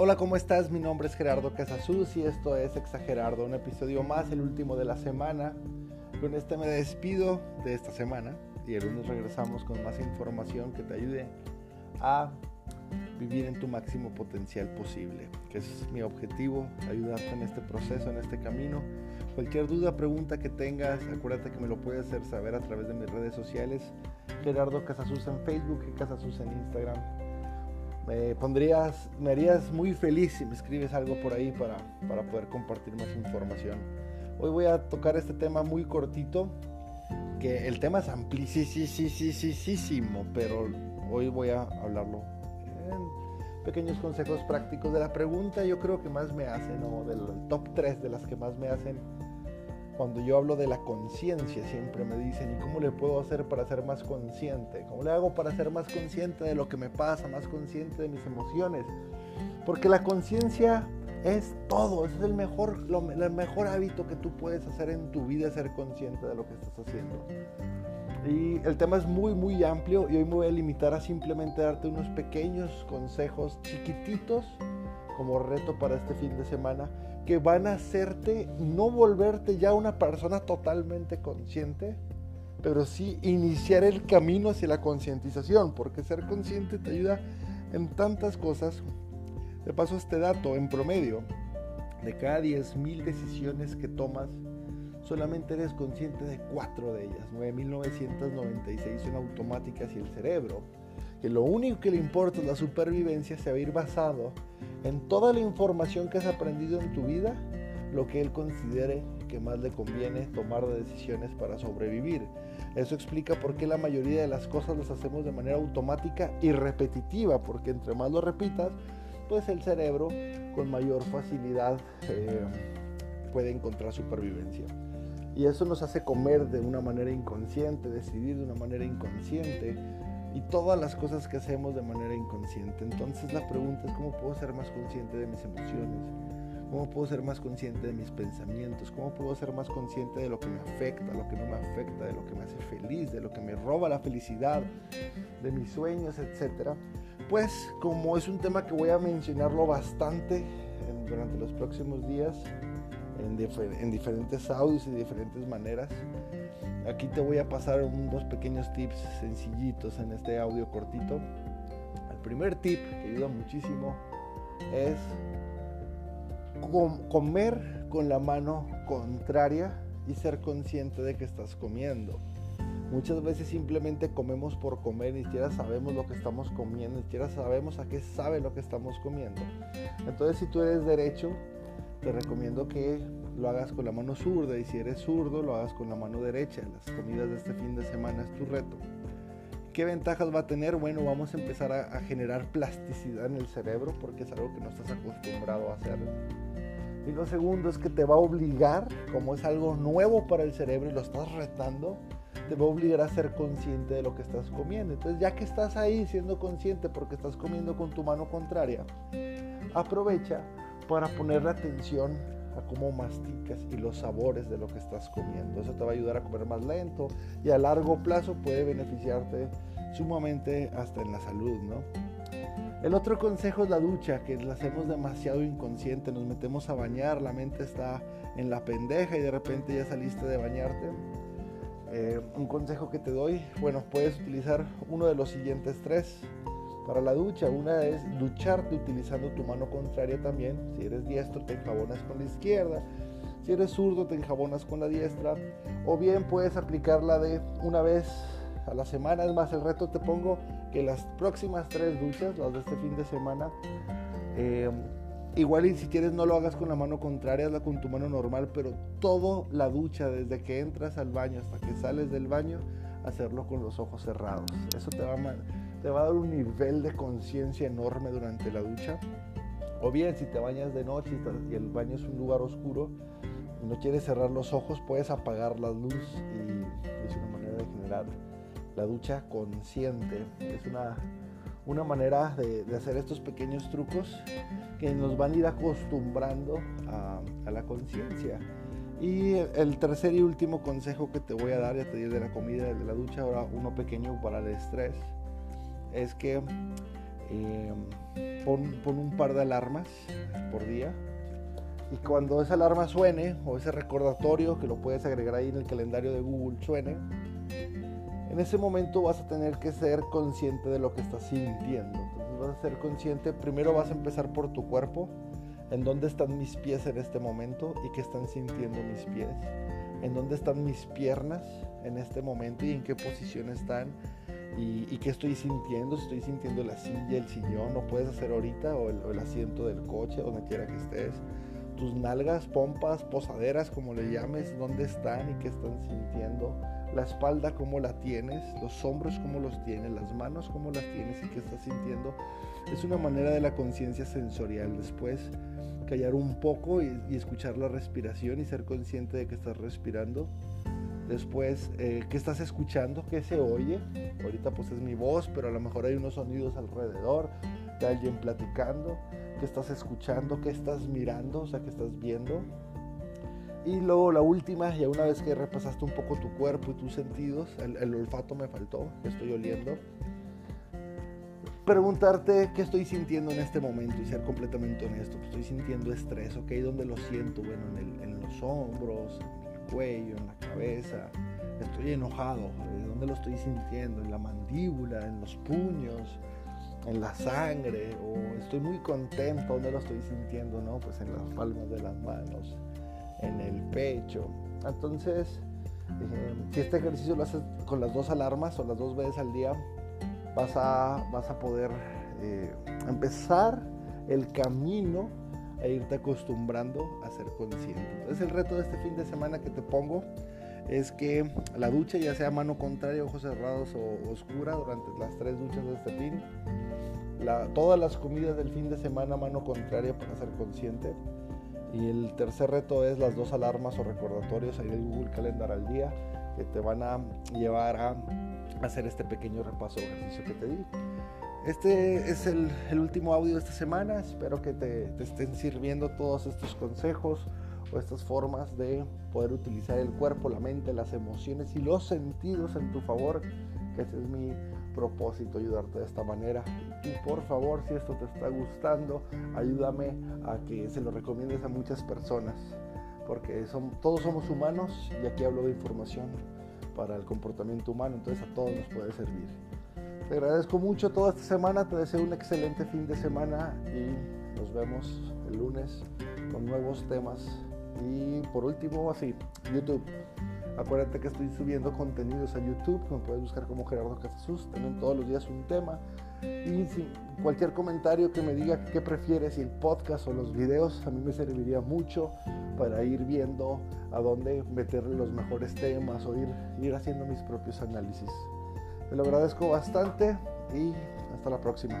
Hola, ¿cómo estás? Mi nombre es Gerardo Casasus y esto es Exagerardo, un episodio más, el último de la semana. Con este me despido de esta semana y el lunes regresamos con más información que te ayude a vivir en tu máximo potencial posible, que es mi objetivo, ayudarte en este proceso, en este camino. Cualquier duda, pregunta que tengas, acuérdate que me lo puedes hacer saber a través de mis redes sociales, Gerardo Casasus en Facebook y Casasus en Instagram me pondrías, me harías muy feliz si me escribes algo por ahí para, para poder compartir más información. Hoy voy a tocar este tema muy cortito, que el tema es amplísimo, pero hoy voy a hablarlo en pequeños consejos prácticos de la pregunta yo creo que más me hacen, o del top 3 de las que más me hacen cuando yo hablo de la conciencia, siempre me dicen, ¿y cómo le puedo hacer para ser más consciente? ¿Cómo le hago para ser más consciente de lo que me pasa, más consciente de mis emociones? Porque la conciencia es todo, es el mejor, el mejor hábito que tú puedes hacer en tu vida, ser consciente de lo que estás haciendo. Y el tema es muy, muy amplio y hoy me voy a limitar a simplemente darte unos pequeños consejos chiquititos como reto para este fin de semana que van a hacerte no volverte ya una persona totalmente consciente, pero sí iniciar el camino hacia la concientización, porque ser consciente te ayuda en tantas cosas. De paso este dato, en promedio, de cada 10.000 decisiones que tomas, solamente eres consciente de cuatro de ellas. 9.996 son automáticas y el cerebro, que lo único que le importa es la supervivencia, se va a ir basado en toda la información que has aprendido en tu vida, lo que él considere que más le conviene tomar de decisiones para sobrevivir. Eso explica por qué la mayoría de las cosas las hacemos de manera automática y repetitiva, porque entre más lo repitas, pues el cerebro con mayor facilidad eh, puede encontrar supervivencia. Y eso nos hace comer de una manera inconsciente, decidir de una manera inconsciente, y todas las cosas que hacemos de manera inconsciente. Entonces la pregunta es cómo puedo ser más consciente de mis emociones, cómo puedo ser más consciente de mis pensamientos, cómo puedo ser más consciente de lo que me afecta, lo que no me afecta, de lo que me hace feliz, de lo que me roba la felicidad, de mis sueños, etc. Pues como es un tema que voy a mencionarlo bastante durante los próximos días, en, diferentes audios y diferentes maneras. Aquí te voy a pasar unos pequeños tips sencillitos en este audio cortito. El primer tip que ayuda muchísimo es comer con la mano contraria y ser consciente de que estás comiendo. Muchas veces simplemente comemos por comer, ni siquiera sabemos lo que estamos comiendo, ni siquiera sabemos a qué sabe lo que estamos comiendo. Entonces si tú eres derecho, te recomiendo que lo hagas con la mano zurda y si eres zurdo lo hagas con la mano derecha. Las comidas de este fin de semana es tu reto. ¿Qué ventajas va a tener? Bueno, vamos a empezar a, generar plasticidad en el cerebro porque es algo que no estás acostumbrado a hacer. Y lo segundo es que te va a obligar, como es algo nuevo para el cerebro y lo estás retando, te va a obligar a ser consciente de lo que estás comiendo. Entonces, ya que estás ahí siendo consciente porque estás comiendo con tu mano contraria, aprovecha para ponerle atención a cómo masticas y los sabores de lo que estás comiendo. Eso te va a ayudar a comer más lento y a largo plazo puede beneficiarte sumamente hasta en la salud, ¿no? El otro consejo es la ducha, que la hacemos demasiado inconsciente, nos metemos a bañar, la mente está en la pendeja y de repente ya saliste de bañarte. Eh, un consejo que te doy, bueno, puedes utilizar uno de los siguientes tres para la ducha. Una es ducharte utilizando tu mano contraria también. Si eres diestro, te enjabonas con la izquierda. Si eres zurdo, te enjabonas con la diestra. O bien puedes aplicarla de una vez a la semana. Es más, el reto te pongo que las próximas tres duchas, las de este fin de semana, eh, igual y si quieres no lo hagas con la mano contraria, hazla con tu mano normal, pero toda la ducha, desde que entras al baño hasta que sales del baño, hacerlo con los ojos cerrados. Eso te va a te va a dar un nivel de conciencia enorme durante la ducha. O bien, si te bañas de noche y el baño es un lugar oscuro y no quieres cerrar los ojos, puedes apagar la luz y es una manera de generar la ducha consciente. Es una, una manera de, hacer estos pequeños trucos que nos van a ir acostumbrando a, la conciencia. Y el tercer y último consejo que te voy a dar, ya te di de la comida de la ducha, ahora uno pequeño para el estrés es que eh, pon, un par de alarmas por día. Y cuando esa alarma suene o ese recordatorio que lo puedes agregar ahí en el calendario de Google suene, en ese momento vas a tener que ser consciente de lo que estás sintiendo. Entonces vas a ser consciente, primero vas a empezar por tu cuerpo, en dónde están mis pies en este momento y qué están sintiendo mis pies, en dónde están mis piernas en este momento y en qué posición están y, qué estoy sintiendo, si estoy sintiendo la silla, el sillón, lo puedes hacer ahorita o el, asiento del coche, donde quiera que estés tus nalgas, pompas, posaderas, como le llames, dónde están y qué están sintiendo, la espalda, cómo la tienes, los hombros, cómo los tienes, las manos, cómo las tienes y qué estás sintiendo. Es una manera de la conciencia sensorial. Después, callar un poco y, escuchar la respiración y ser consciente de que estás respirando. Después, eh, ¿qué estás escuchando? ¿Qué se oye? Ahorita pues es mi voz, pero a lo mejor hay unos sonidos alrededor de alguien platicando que estás escuchando, que estás mirando, o sea, que estás viendo. Y luego la última, ya una vez que repasaste un poco tu cuerpo y tus sentidos, el, olfato me faltó, estoy oliendo, preguntarte qué estoy sintiendo en este momento y ser completamente honesto. Pues estoy sintiendo estrés, ¿ok? ¿Dónde lo siento? Bueno, en, en los hombros, el cuello, en la cabeza. Estoy enojado, ¿dónde lo estoy sintiendo? En la mandíbula, en los puños en la sangre o estoy muy contento, ¿dónde lo estoy sintiendo? No, pues en las palmas de las manos, en el pecho. Entonces, eh, si este ejercicio lo haces con las dos alarmas o las dos veces al día, vas a, vas a poder eh, empezar el camino a irte acostumbrando a ser consciente. Entonces el reto de este fin de semana que te pongo es que la ducha, ya sea mano contraria, ojos cerrados o oscura, durante las tres duchas de este fin, todas las comidas del fin de semana mano contraria para ser consciente. Y el tercer reto es las dos alarmas o recordatorios ahí del Google Calendar al día que te van a llevar a hacer este pequeño repaso ejercicio que te di. Este es el, último audio de esta semana. Espero que te, estén sirviendo todos estos consejos o estas formas de poder utilizar el cuerpo, la mente, las emociones y los sentidos en tu favor, que ese es mi propósito, ayudarte de esta manera. Y por favor, si esto te está gustando, ayúdame a que se lo recomiendes a muchas personas, porque todos somos humanos y aquí hablo de información para el comportamiento humano, entonces a todos nos puede servir. Te agradezco mucho toda esta semana, te deseo un excelente fin de semana y nos vemos el lunes con nuevos temas y por último, así, YouTube. Acuérdate que estoy subiendo contenidos a YouTube, me puedes buscar como Gerardo Casasus, también todos los días un tema. Y cualquier comentario que me diga qué prefieres, si el podcast o los videos, a mí me serviría mucho para ir viendo a dónde meter los mejores temas o ir haciendo mis propios análisis. Te lo agradezco bastante y hasta la próxima.